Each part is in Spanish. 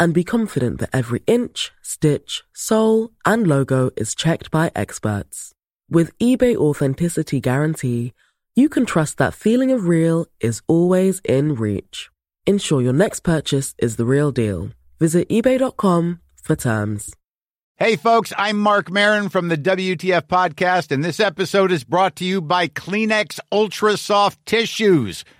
and be confident that every inch, stitch, sole, and logo is checked by experts. With eBay Authenticity Guarantee, you can trust that feeling of real is always in reach. Ensure your next purchase is the real deal. Visit eBay.com for terms. Hey, folks, I'm Mark Marin from the WTF Podcast, and this episode is brought to you by Kleenex Ultra Soft Tissues,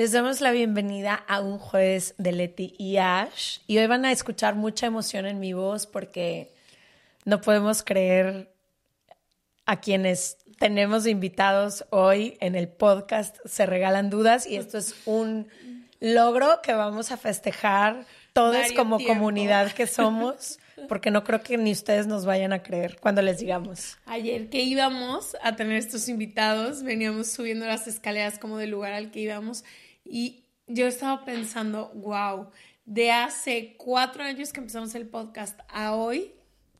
Les damos la bienvenida a un jueves de Leti y Ash. Y hoy van a escuchar mucha emoción en mi voz porque no podemos creer a quienes tenemos invitados hoy en el podcast Se Regalan Dudas. Y esto es un logro que vamos a festejar todos como tiempo. comunidad que somos. Porque no creo que ni ustedes nos vayan a creer cuando les digamos. Ayer que íbamos a tener estos invitados, veníamos subiendo las escaleras como del lugar al que íbamos y yo estaba pensando, wow, de hace cuatro años que empezamos el podcast a hoy,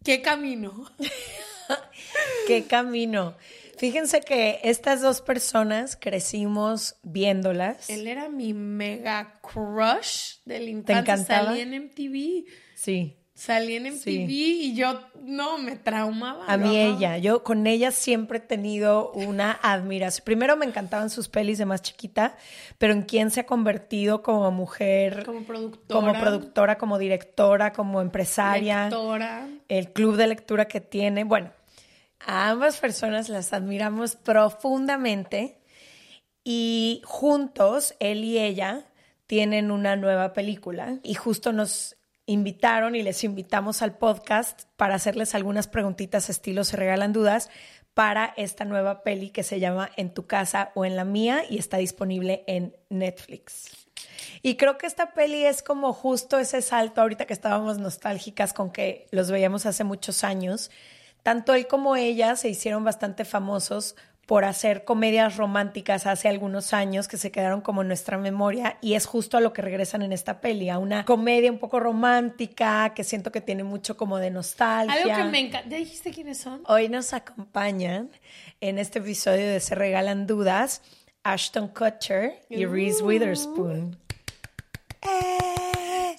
¿qué camino? qué camino. Fíjense que estas dos personas crecimos viéndolas. Él era mi mega crush del infancia. encantaba? Salí en MTV. Sí. Salí en MTV Sí. y yo, no, me traumaba. A mí ella, yo con ella siempre he tenido una admiración. Primero me encantaban sus pelis de más chiquita, pero en quién se ha convertido como mujer, Como productora. como productora, como directora, como empresaria, Lectora. el club de lectura que tiene. Bueno, a ambas personas las admiramos profundamente y juntos, él y ella, tienen una nueva película y justo nos invitaron y les invitamos al podcast para hacerles algunas preguntitas estilo se regalan dudas para esta nueva peli que se llama En tu casa o en la mía y está disponible en Netflix. Y creo que esta peli es como justo ese salto ahorita que estábamos nostálgicas con que los veíamos hace muchos años. Tanto él como ella se hicieron bastante famosos por hacer comedias románticas hace algunos años que se quedaron como en nuestra memoria y es justo a lo que regresan en esta peli, a una comedia un poco romántica que siento que tiene mucho como de nostalgia. Algo que me encanta. ¿Ya dijiste quiénes son? Hoy nos acompañan en este episodio de Se Regalan Dudas Ashton Kutcher y Reese Witherspoon.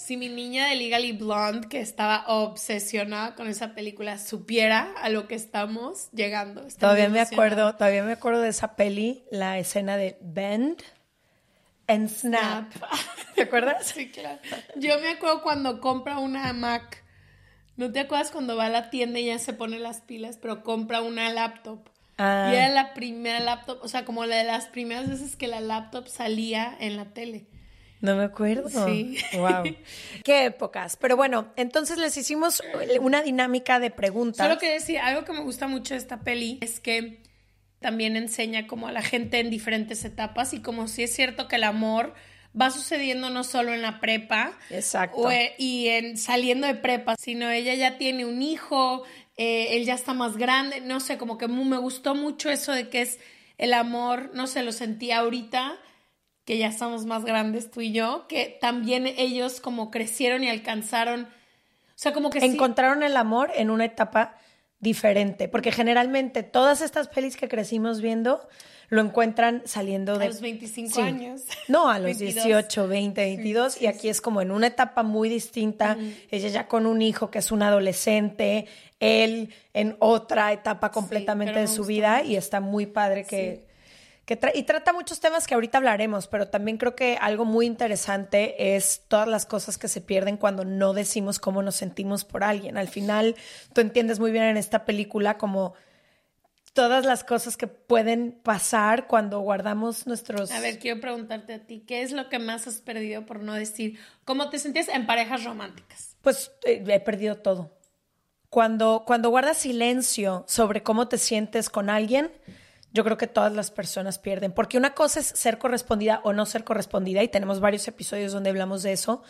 Si mi niña de Legally Blonde, que estaba obsesionada con esa película, supiera a lo que estamos llegando. Todavía me acuerdo, todavía me acuerdo de esa peli, la escena de Bend and Snap. ¿Te acuerdas? Sí, claro. Yo me acuerdo cuando compra una Mac. ¿No te acuerdas cuando va a la tienda y ya se pone las pilas, pero compra una laptop? Ah. Y era la primera laptop, o sea, como la de las primeras veces que la laptop salía en la tele. No me acuerdo. Sí. Wow. Qué épocas. Pero bueno, entonces les hicimos una dinámica de preguntas. Solo que decir, algo que me gusta mucho de esta peli es que también enseña como a la gente en diferentes etapas y como si es cierto que el amor va sucediendo no solo en la prepa Exacto. o, eh, y en saliendo de prepa, sino ella ya tiene un hijo, eh, él ya está más grande, no sé, como que me gustó mucho eso de que es el amor, no sé, lo sentí ahorita que ya estamos más grandes tú y yo, que también ellos como crecieron y alcanzaron, o sea, como que sí- Encontraron el amor en una etapa diferente, porque generalmente todas estas pelis que crecimos viendo lo encuentran saliendo de... A los 25 años. No, a los 18, 20, 22, y aquí es como en una etapa muy distinta, ella ya con un hijo que es un adolescente, él en otra etapa completamente de su vida, y está muy padre que... que y trata muchos temas que ahorita hablaremos, pero también creo que algo muy interesante es todas las cosas que se pierden cuando no decimos cómo nos sentimos por alguien. Al final, tú entiendes muy bien en esta película como todas las cosas que pueden pasar cuando guardamos nuestros... A ver, quiero preguntarte a ti, ¿qué es lo que más has perdido por no decir cómo te sentías en parejas románticas? Pues eh, he perdido todo. Cuando, cuando guardas silencio sobre cómo te sientes con alguien, yo creo que todas las personas pierden, porque una cosa es ser correspondida o no ser correspondida, y tenemos varios episodios donde hablamos de eso,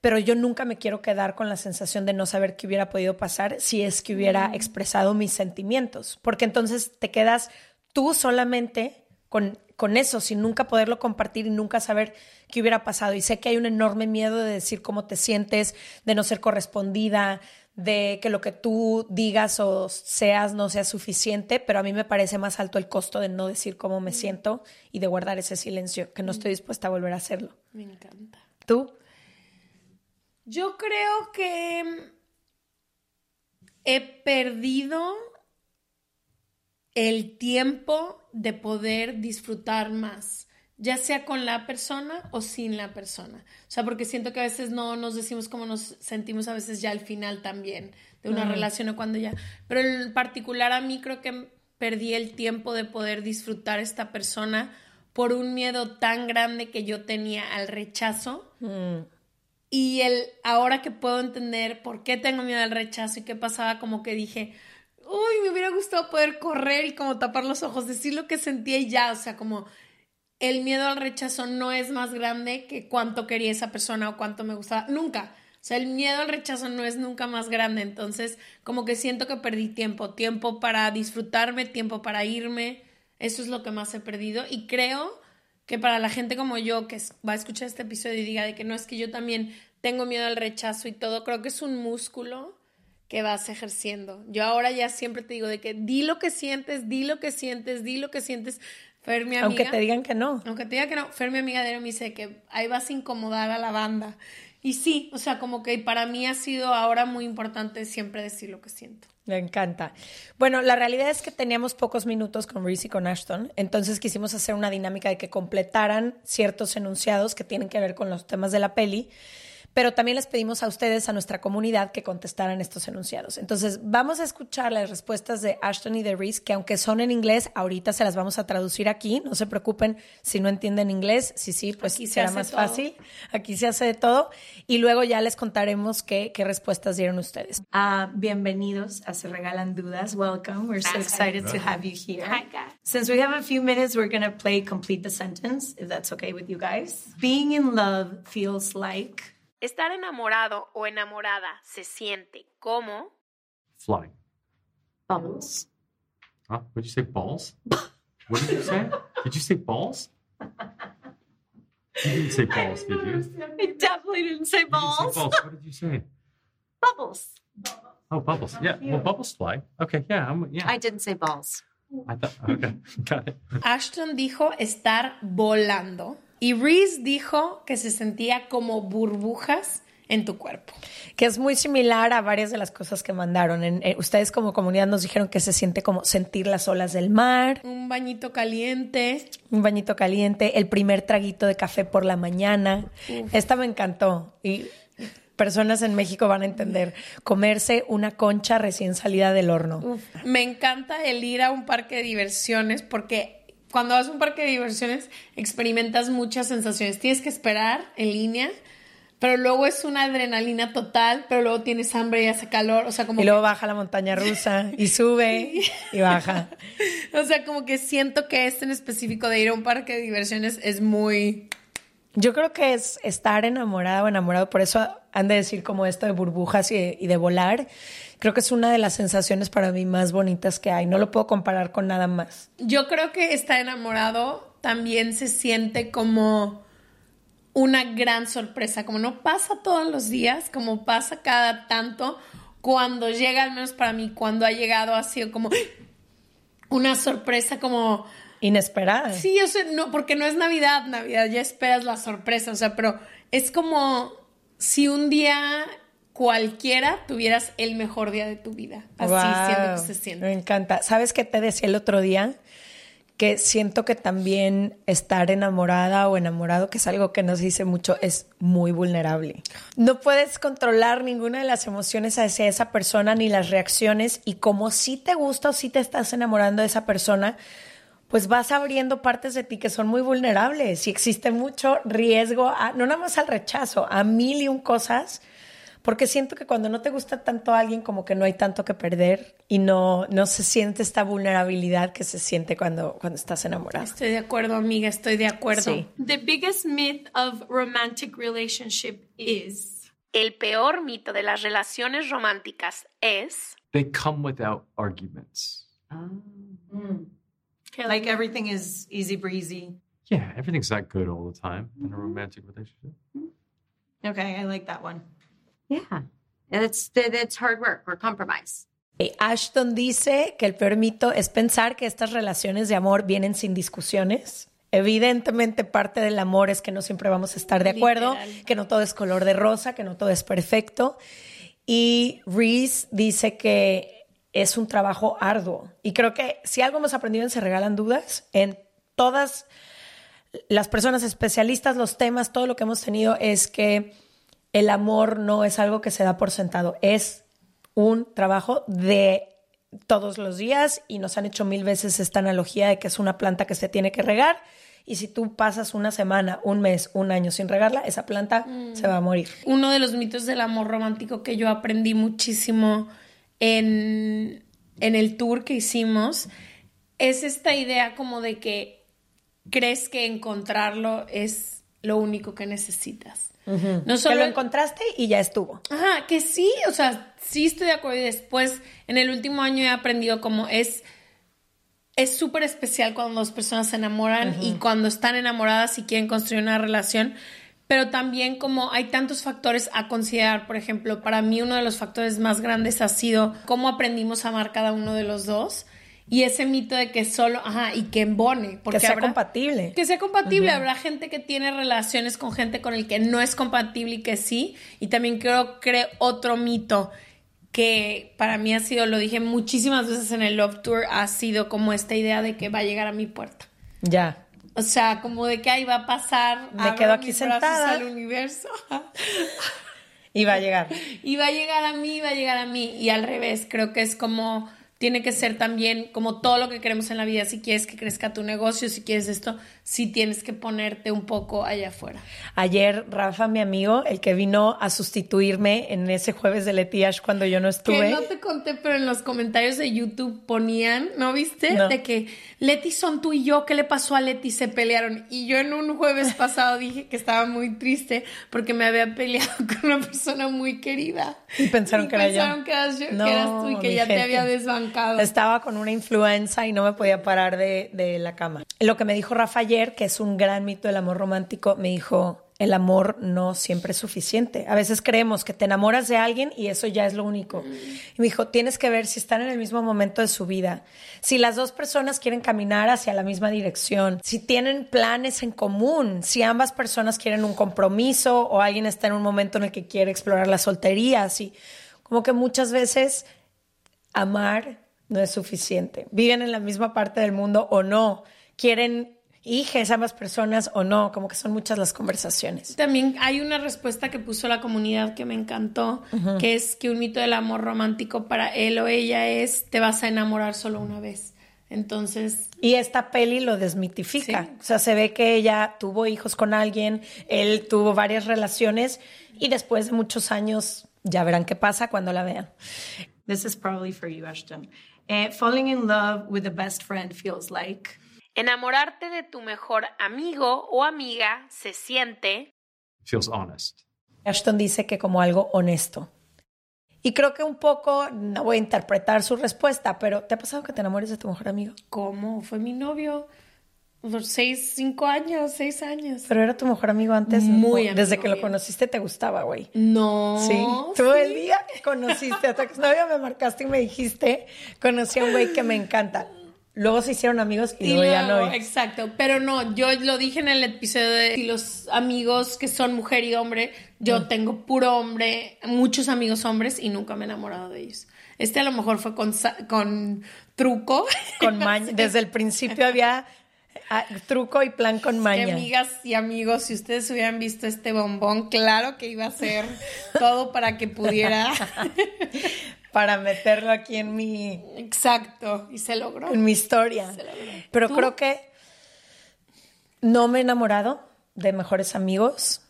pero yo nunca me quiero quedar con la sensación de no saber qué hubiera podido pasar si es que hubiera mm. expresado mis sentimientos, porque entonces te quedas tú solamente con, con eso, sin nunca poderlo compartir y nunca saber qué hubiera pasado. Y sé que hay un enorme miedo de decir cómo te sientes, de no ser correspondida, de que lo que tú digas o seas no sea suficiente, pero a mí me parece más alto el costo de no decir cómo me mm. siento y de guardar ese silencio, que no estoy dispuesta a volver a hacerlo. Me encanta. ¿Tú? Yo creo que he perdido el tiempo de poder disfrutar más, ya sea con la persona o sin la persona. O sea, porque siento que a veces no nos decimos cómo nos sentimos a veces ya al final también de una relación o cuando ya. Pero en particular a mí creo que perdí el tiempo de poder disfrutar esta persona por un miedo tan grande que yo tenía al rechazo. Mm. Y el ahora que puedo entender por qué tengo miedo al rechazo y qué pasaba, como que dije, uy, me hubiera gustado poder correr y como tapar los ojos, decir lo que sentía y ya, o sea, como el miedo al rechazo no es más grande que cuánto quería esa persona o cuánto me gustaba, nunca. O sea, el miedo al rechazo no es nunca más grande, entonces como que siento que perdí tiempo, tiempo para disfrutarme, tiempo para irme, eso es lo que más he perdido y creo que para la gente como yo que va a escuchar este episodio y diga de que no es que yo también tengo miedo al rechazo y todo, creo que es un músculo que vas ejerciendo. Yo ahora ya siempre te digo de que di lo que sientes, di lo que sientes, di lo que sientes. Fer, mi amiga, aunque te digan que no. Aunque te digan que no. Fer, mi amiga de me dice que ahí vas a incomodar a la banda. Y sí, o sea, como que para mí ha sido ahora muy importante siempre decir lo que siento. Me encanta. Bueno, la realidad es que teníamos pocos minutos con Reese y con Ashton, entonces quisimos hacer una dinámica de que completaran ciertos enunciados que tienen que ver con los temas de la peli pero también les pedimos a ustedes, a nuestra comunidad, que contestaran estos enunciados. Entonces, vamos a escuchar las respuestas de Ashton y de Reese, que aunque son en inglés, ahorita se las vamos a traducir aquí. No se preocupen si no entienden inglés. Sí, sí, pues aquí será más fácil. Aquí se hace de todo. Y luego ya les contaremos qué, qué respuestas dieron ustedes. Uh, bienvenidos a Se Regalan Dudas. Welcome. We're so excited to have you here. Hi, guys. Since we have a few minutes, we're going to play Complete the Sentence, if that's okay with you guys. Being in love feels like... Estar enamorado o enamorada se siente como Fly. Bubbles. Huh? What did you say? Balls? what did you say? Did you say balls? You didn't say balls, did you? I definitely didn't say balls. You didn't say balls. What did you say? Bubbles. Oh, bubbles. Yeah. Well, bubbles fly. Okay. Yeah. I'm, yeah. I didn't say balls. I thought. Okay. Got it. Ashton dijo estar volando. Y Reese dijo que se sentía como burbujas en tu cuerpo. Que es muy similar a varias de las cosas que mandaron. Eh, ustedes como comunidad nos dijeron que se siente como sentir las olas del mar. Un bañito caliente. Un bañito caliente. El primer traguito de café por la mañana. Esta me encantó. Y personas en México van a entender. Comerse una concha recién salida del horno. Me encanta el ir a un parque de diversiones porque cuando vas a un parque de diversiones experimentas muchas sensaciones. Tienes que esperar en línea, pero luego es una adrenalina total, pero luego tienes hambre y hace calor, o sea, como Y luego baja la montaña rusa y sube y baja. o sea, como que siento que este en específico de ir a un parque de diversiones es muy yo creo que es estar enamorada o enamorado, por eso han de decir como esto de burbujas y, y de volar creo que es una de las sensaciones para mí más bonitas que hay. No lo puedo comparar con nada más. Yo creo que estar enamorado también se siente como una gran sorpresa, como no pasa todos los días, como pasa cada tanto, cuando llega, al menos para mí, cuando ha llegado ha sido como una sorpresa como... Inesperada. Sí, o sea, no, porque no es Navidad, Navidad ya esperas la sorpresa, o sea, pero es como si un día cualquiera tuvieras el mejor día de tu vida. Así Wow, siento que se siente. Me encanta. ¿Sabes qué te decía el otro día? Que siento que también estar enamorada o enamorado, que es algo que nos dice mucho, es muy vulnerable. No puedes controlar ninguna de las emociones hacia esa persona ni las reacciones y como si te gusta o si te estás enamorando de esa persona, pues vas abriendo partes de ti que son muy vulnerables y existe mucho riesgo, a- no nada más al rechazo, a mil y un cosas, porque siento que cuando no te gusta tanto a alguien como que no hay tanto que perder y no, no se siente esta vulnerabilidad que se siente cuando, cuando estás enamorado. Estoy de acuerdo, amiga, estoy de acuerdo. Sí. The biggest myth of romantic relationship is El peor mito de las relaciones románticas es They come without arguments. Like everything is easy breezy. Yeah, everything's not good all the time in a romantic relationship. Okay, I like that one. Yeah. And it's it's hard work or compromise. Ashton dice que el peor mito es pensar que estas relaciones de amor vienen sin discusiones. Evidentemente parte del amor es que no siempre vamos a estar de acuerdo, Literal. que no todo es color de rosa, que no todo es perfecto. Y Reese dice que es un trabajo arduo. Y creo que si algo hemos aprendido en Se Regalan Dudas, en todas las personas especialistas, los temas, todo lo que hemos tenido es que el amor no es algo que se da por sentado, es un trabajo de todos los días y nos han hecho mil veces esta analogía de que es una planta que se tiene que regar y si tú pasas una semana, un mes, un año sin regarla, esa planta se va a morir. uno de los mitos del amor romántico que yo aprendí muchísimo en, en el tour que hicimos es esta idea como de que crees que encontrarlo es lo único que necesitas. No Que solo lo encontraste y ya estuvo. Ajá, que sí, o sea, sí estoy de acuerdo. Y después, en el último año he aprendido como es es súper especial cuando dos personas se enamoran y cuando están enamoradas y quieren construir una relación, pero también como hay tantos factores a considerar, por ejemplo, para mí uno de los factores más grandes ha sido cómo aprendimos a amar cada uno de los dos y ese mito de que solo, ajá, y que embone, porque que sea habrá- compatible. que sea compatible. Habrá gente que tiene relaciones con gente con el que no es compatible y que sí. Y también creo, creo otro mito que para mí ha sido, lo dije muchísimas veces en el Love Tour, ha sido como esta idea de que va a llegar a mi puerta. Ya. O sea, como de que ahí va a pasar. Me quedo aquí sentada. al universo. Y va a llegar. y va a llegar a mí, va a llegar a mí. Y al revés, creo que es como, tiene que ser también como todo lo que queremos en la vida. Si quieres que crezca tu negocio, si quieres esto, sí tienes que ponerte un poco allá afuera. Ayer Rafa, mi amigo, el que vino a sustituirme en ese jueves de Letiash cuando yo no Que estuve. no te conté, pero en los comentarios de YouTube ponían, ¿no viste? No. De que Leti son tú y yo, ¿qué le pasó a Leti? Se pelearon. Y yo en un jueves pasado dije que estaba muy triste porque me había peleado con una persona muy querida. Y pensaron que era yo. pensaron que eras, yo- que No, eras tú y que ya te había desbancado. Estaba con una influenza y no me podía parar de, de la cama. Lo que me dijo Rafa ayer, que es un gran mito del amor romántico, me dijo, el amor no siempre es suficiente. A veces creemos que te enamoras de alguien y eso ya es lo único. Y me dijo, tienes que ver si están en el mismo momento de su vida, si las dos personas quieren caminar hacia la misma dirección, si tienen planes en común, si ambas personas quieren un compromiso o alguien está en un momento en el que quiere explorar la soltería, así. Como que muchas veces amar no es suficiente. Viven en la misma parte del mundo o no. Quieren hijas ambas personas o no. Como que son muchas las conversaciones. También hay una respuesta que puso la comunidad que me encantó, que es que un mito del amor romántico para él o ella es te vas a enamorar solo una vez. Entonces, Y esta peli lo desmitifica. Sí. O sea, se ve que ella tuvo hijos con alguien, él tuvo varias relaciones y después de muchos años ya verán qué pasa cuando la vean. This is probably for you, Ashton. Uh, falling in love with the best friend feels like. Enamorarte de tu mejor amigo o amiga se siente feels honest. Ashton dice que como algo honesto. Y creo que un poco, no voy a interpretar su respuesta, pero ¿te ha pasado que te enamores de tu mejor amigo? ¿Cómo? Fue mi novio. Por seis, cinco años, seis años. Pero era tu mejor amigo antes. Muy ¿no? Desde amigo que lo conociste te gustaba, güey. No. Sí. Tú el día que conociste a tu exnovio me marcaste y me dijiste, conocí a un güey que me encanta. Luego se hicieron amigos y, Y luego ya no. exacto. Pero no, yo lo dije en el episodio de si los amigos que son mujer y hombre, yo Mm. tengo puro hombre, muchos amigos hombres y nunca me he enamorado de ellos. Este a lo mejor fue con, con truco. Con maña. Desde el principio había ah, truco y plan con maña. amigas y amigos, si ustedes hubieran visto este bombón, claro que iba a ser todo para que pudiera. Para meterlo aquí en mi, Exacto, y se logró. en mi historia. Pero ¿Tú? creo que no me he enamorado de mejores amigos.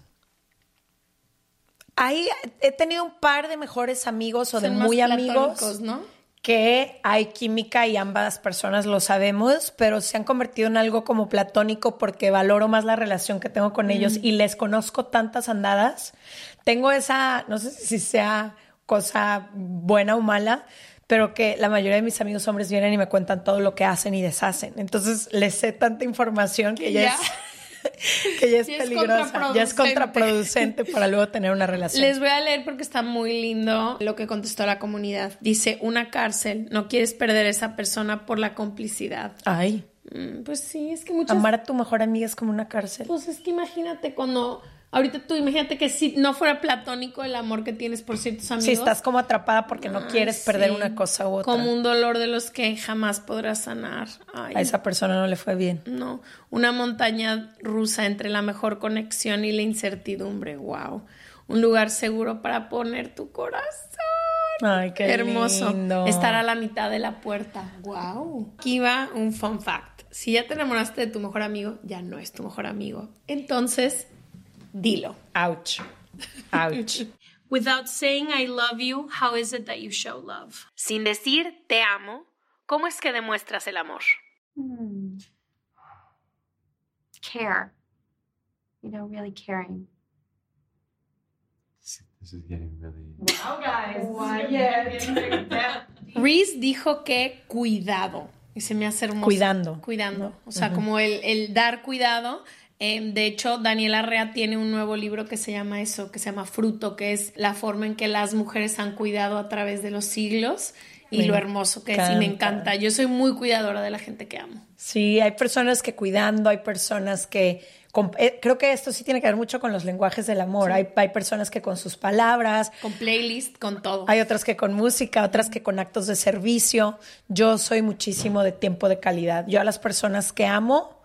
Ahí he tenido un par de mejores amigos o de Son muy amigos ¿no? que hay química y ambas personas lo sabemos, pero se han convertido en algo como platónico porque valoro más la relación que tengo con ellos y les conozco tantas andadas. Tengo esa, no sé si sea cosa buena o mala, pero que la mayoría de mis amigos hombres vienen y me cuentan todo lo que hacen y deshacen. Entonces les sé tanta información que, ya, ya. es, que ya es Ya es peligrosa, ya es contraproducente. contraproducente para luego tener una relación. Les voy a leer porque está muy lindo lo que contestó la comunidad. Dice, una cárcel, no quieres perder a esa persona por la complicidad. Ay, Mm, Pues sí, es que muchas... amar a tu mejor amiga es como una cárcel. Pues es que imagínate cuando... Ahorita tú imagínate que si no fuera platónico el amor que tienes por ciertos amigos. Si estás como atrapada porque no Ay, quieres perder sí. una cosa u otra. Como un dolor de los que jamás podrás sanar. Ay, A esa persona no le fue bien. No, una montaña rusa entre la mejor conexión y la incertidumbre. Wow. Un lugar seguro para poner tu corazón. Ay, qué Hermoso. lindo. Estar a la mitad de la puerta. Wow. Aquí va un fun fact. Si ya te enamoraste de tu mejor amigo, ya no es tu mejor amigo. Entonces, dilo. Ouch. Ouch. Without saying I love you, how is it that you show love? Sin decir te amo, ¿cómo es que demuestras el amor? Hmm. Care. You know, really caring. This, is getting really. Reese dijo que cuidado. Y se me hace hermoso. Cuidando. Cuidando. O sea, como el, el dar cuidado. Eh, de hecho, Daniela Rea tiene un nuevo libro que se llama eso, que se llama Fruto, que es la forma en que las mujeres han cuidado a través de los siglos y Me lo hermoso que es. Y me encanta. Yo soy muy cuidadora de la gente que amo. Sí, hay personas que cuidando, hay personas que... con- eh, creo que esto sí tiene que ver mucho con los lenguajes del amor. Hay, hay personas que con sus palabras, Con playlist, con todo. hay otras que con música, otras que con actos de servicio. Yo soy muchísimo de tiempo de calidad. Yo a las personas que amo,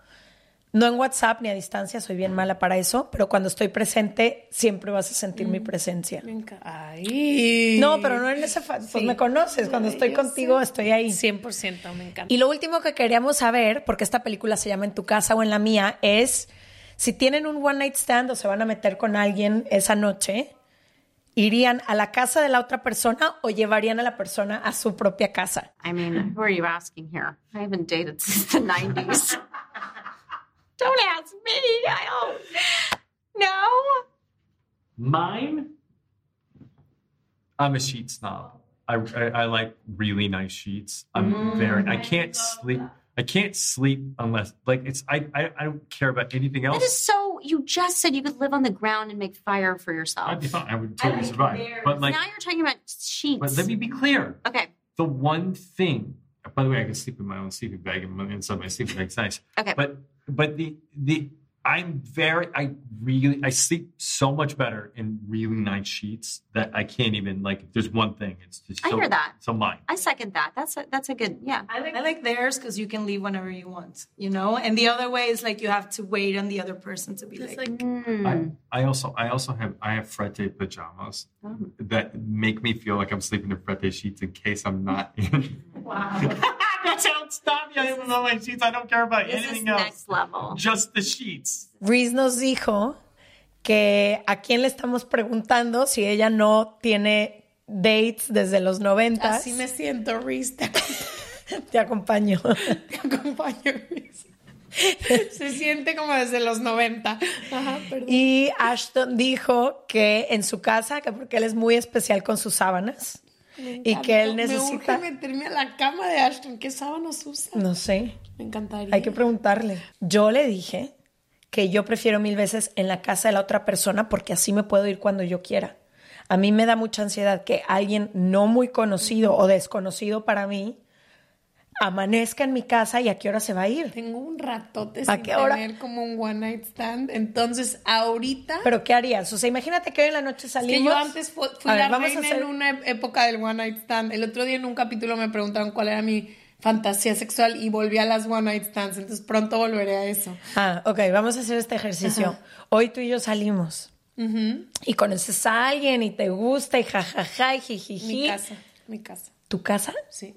no en WhatsApp ni a distancia, soy bien mala para eso, pero cuando estoy presente siempre vas a sentir mi presencia. Me encanta. Ay. No, pero no en ese... fa- Pues me conoces, cuando estoy contigo estoy ahí. 100% me encanta. Y lo último que queríamos saber, porque esta película se llama En tu casa o en la mía, es si tienen un one night stand o se van a meter con alguien esa noche, ¿irían a la casa de la otra persona o llevarían a la persona a su propia casa? I mean, who are you asking here? I haven't dated since the 90s. don't ask me. I don't. No. Mine? I'm a sheet snob. I, I, I like really nice sheets. I'm mm. very. I can't sleep. I can't sleep unless like it's. I I, I don't care about anything That else. is so. You just said you could live on the ground and make fire for yourself. I'd be fine. I would totally survive. But like, now you're talking about sheets. but let me be clear. okay. The one thing. Uh, by the way, I can sleep in my own sleeping bag and inside my sleeping bag. It's nice. Okay. But but the the I'm very I really I sleep so much better in really nice sheets that I can't even like. If there's one thing, it's just I hear that. So mine. I second that. That's a, that's a good. Yeah. I like, I like theirs because you can leave whenever you want, you know? And the other way is like you have to wait on the other person to be like, hmm. I, I also I also have I have frette pajamas oh. that make me feel like I'm sleeping in frette sheets in case I'm not in. Wow. That's how it stopped. I don't know my sheets. I don't care about This is anything else. next level. Just the sheets. Reese nos dijo que a quién le estamos preguntando si ella no tiene dates desde los noventas. Así me siento, Reese. Te Te acompaño. te acompaño, Reese. Se siente como desde los 90. Ajá. Y Ashton dijo que en su casa, que porque él es muy especial con sus sábanas y que él Me necesita, urge meterme a la cama de Ashton. ¿Qué sábanas usa? no sé, Me encantaría. Hay que preguntarle. Yo le dije que yo prefiero mil veces en la casa de la otra persona porque así me puedo ir cuando yo quiera. A mí me da mucha ansiedad que alguien no muy conocido o desconocido para mí amanezca en mi casa y a qué hora se va a ir. Tengo un ratote ¿A sin qué hora? tener como un one night stand. Entonces, ahorita. Pero ¿qué harías? O sea, imagínate que hoy en la noche Es salimos. que yo antes fu- fui A ver, la a reina hacer- en una época del one night stand. El otro día en un capítulo me preguntaron cuál era mi fantasía sexual y volví a las one night stands. Entonces pronto volveré a eso. Ah, ok, vamos a hacer este ejercicio. Hoy tú y yo salimos. Y conoces a alguien y te gusta y jajaja y jijiji. Mi casa, mi casa, ¿Tu casa? sí.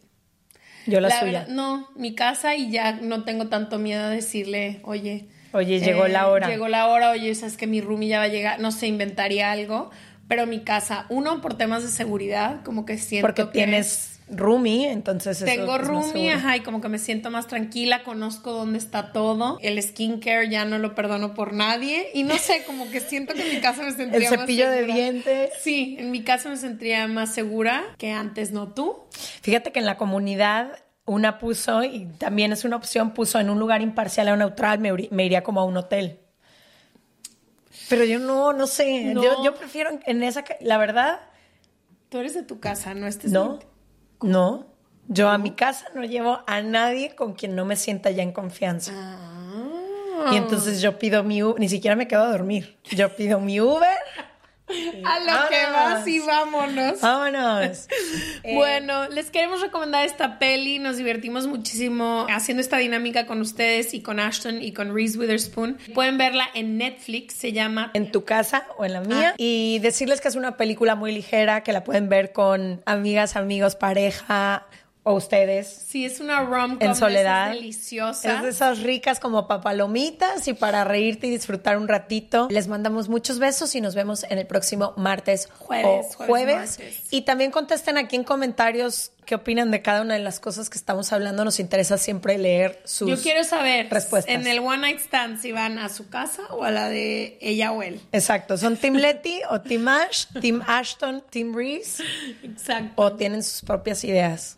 Yo la, La suya. verdad, no, mi casa y ya no tengo tanto miedo a decirle, oye. Oye, llegó la hora. Llegó la hora, oye, sabes que mi roomie ya va a llegar, no sé, inventaría algo. Pero mi casa, uno, por temas de seguridad, como que siento Porque que tienes roomie, entonces eso Tengo es más roomie, ajá, y como que me siento más tranquila, conozco dónde está todo. El skincare ya no lo perdono por nadie. Y no sé, como que siento que en mi casa me El sentiría más cepillo de segura. dientes. Sí, en mi casa me sentiría más segura que antes, ¿no tú? Fíjate que en la comunidad una puso, y también es una opción, puso en un lugar imparcial o neutral, me, iría como a un hotel. Pero yo no, no sé. No. Yo, yo prefiero en- esa, la verdad, Tú eres de tu casa, no estés no, no. Yo a mi casa no llevo a nadie con quien no me sienta ya en confianza. Ah. Y entonces yo pido mi Uber, ni siquiera me quedo a dormir. Yo pido mi Uber. A lo que vas y vámonos. Vámonos. Bueno, les queremos recomendar esta peli. Nos divertimos muchísimo haciendo esta dinámica con ustedes y con Ashton y con Reese Witherspoon. Pueden verla en Netflix. Se llama en tu casa o en la mía Ah. y decirles que es una película muy ligera que la pueden ver con amigas, amigos, pareja o ustedes Sí, es una rom-com. en soledad. esas deliciosas. Es de esas ricas como papalomitas y para reírte y disfrutar un ratito. Les mandamos muchos besos y nos vemos en el próximo martes Jueves, o jueves. Y también contesten aquí en comentarios qué opinan de cada una de las cosas que estamos hablando. Nos interesa siempre leer sus Yo quiero saber respuestas. en el One Night Stand si van a su casa o a la de ella o él. Exacto, ¿son Team Letty o Team Ash, Team Ashton, Team Reese? Exacto. o tienen sus propias ideas.